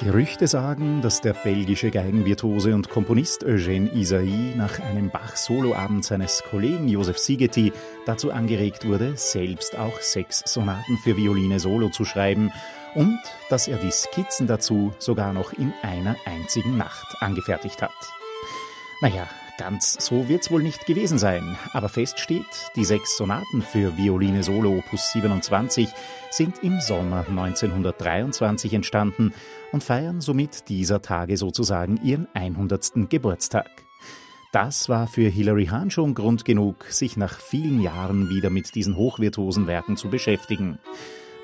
Gerüchte sagen, dass der belgische Geigenvirtuose und Komponist Eugène Isaïe nach einem Bach-Soloabend seines Kollegen Josef Sigeti dazu angeregt wurde, selbst auch sechs Sonaten für Violine Solo zu schreiben und dass er die Skizzen dazu sogar noch in einer einzigen Nacht angefertigt hat. Naja, Ganz so wird's wohl nicht gewesen sein, aber fest steht, die sechs Sonaten für Violine Solo Opus 27 sind im Sommer 1923 entstanden und feiern somit dieser Tage sozusagen ihren 100. Geburtstag. Das war für Hilary Hahn schon Grund genug, sich nach vielen Jahren wieder mit diesen hochvirtuosen Werken zu beschäftigen.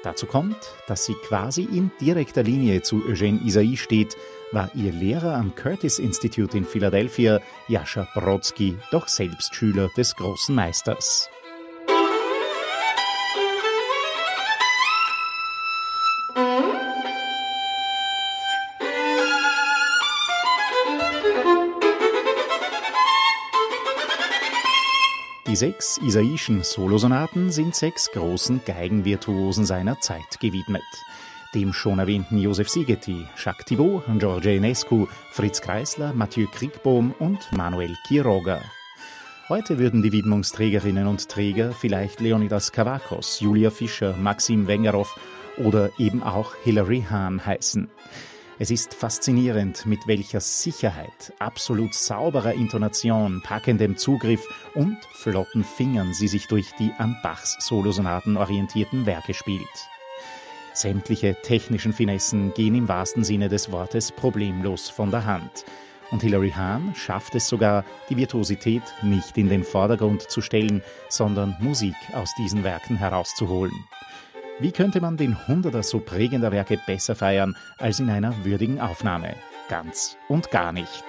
Dazu kommt, dass sie quasi in direkter Linie zu Eugène Isaïe steht, war ihr Lehrer am Curtis Institute in Philadelphia, Jascha Brodsky, doch selbst Schüler des großen Meisters. Die sechs isaischen Solosonaten sind sechs großen Geigenvirtuosen seiner Zeit gewidmet. Dem schon erwähnten Josef Sigeti, Jacques Thibault, George Enescu, Fritz Kreisler, Mathieu Kriegbohm und Manuel Quiroga. Heute würden die Widmungsträgerinnen und Träger vielleicht Leonidas Kavakos, Julia Fischer, Maxim Wengerow oder eben auch Hilary Hahn heißen. Es ist faszinierend, mit welcher Sicherheit, absolut sauberer Intonation, packendem Zugriff und flotten Fingern sie sich durch die an Bachs Solosonaten orientierten Werke spielt. Sämtliche technischen Finessen gehen im wahrsten Sinne des Wortes problemlos von der Hand. Und Hilary Hahn schafft es sogar, die Virtuosität nicht in den Vordergrund zu stellen, sondern Musik aus diesen Werken herauszuholen. Wie könnte man den Hunderter so prägender Werke besser feiern als in einer würdigen Aufnahme? Ganz und gar nicht.